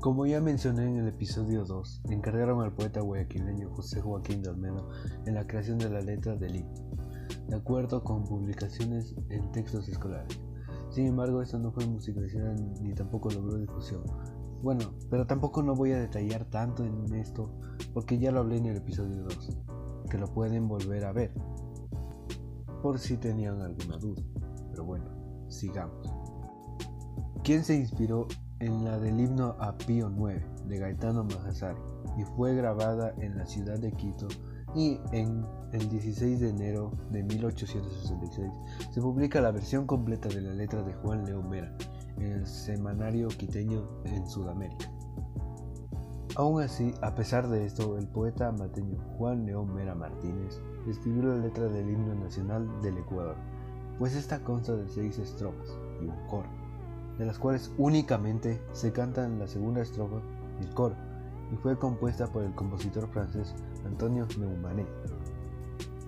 Como ya mencioné en el episodio 2, encargaron al poeta guayaquileño José Joaquín de en la creación de la letra del himno, de acuerdo con publicaciones en textos escolares. Sin embargo, esto no fue musicalizada ni tampoco logró difusión. Bueno, pero tampoco no voy a detallar tanto en esto porque ya lo hablé en el episodio 2, que lo pueden volver a ver, por si tenían alguna duda. Pero bueno, sigamos. ¿Quién se inspiró en la del himno a Pío IX de Gaetano Majasari y fue grabada en la ciudad de Quito y en el 16 de enero de 1866 se publica la versión completa de la letra de Juan León Mera en el semanario quiteño en Sudamérica. Aún así, a pesar de esto, el poeta mateño Juan León Mera Martínez escribió la letra del himno nacional del Ecuador, pues esta consta de seis estrofas y un coro de las cuales únicamente se canta en la segunda estrofa y el coro, y fue compuesta por el compositor francés Antonio Neumanet.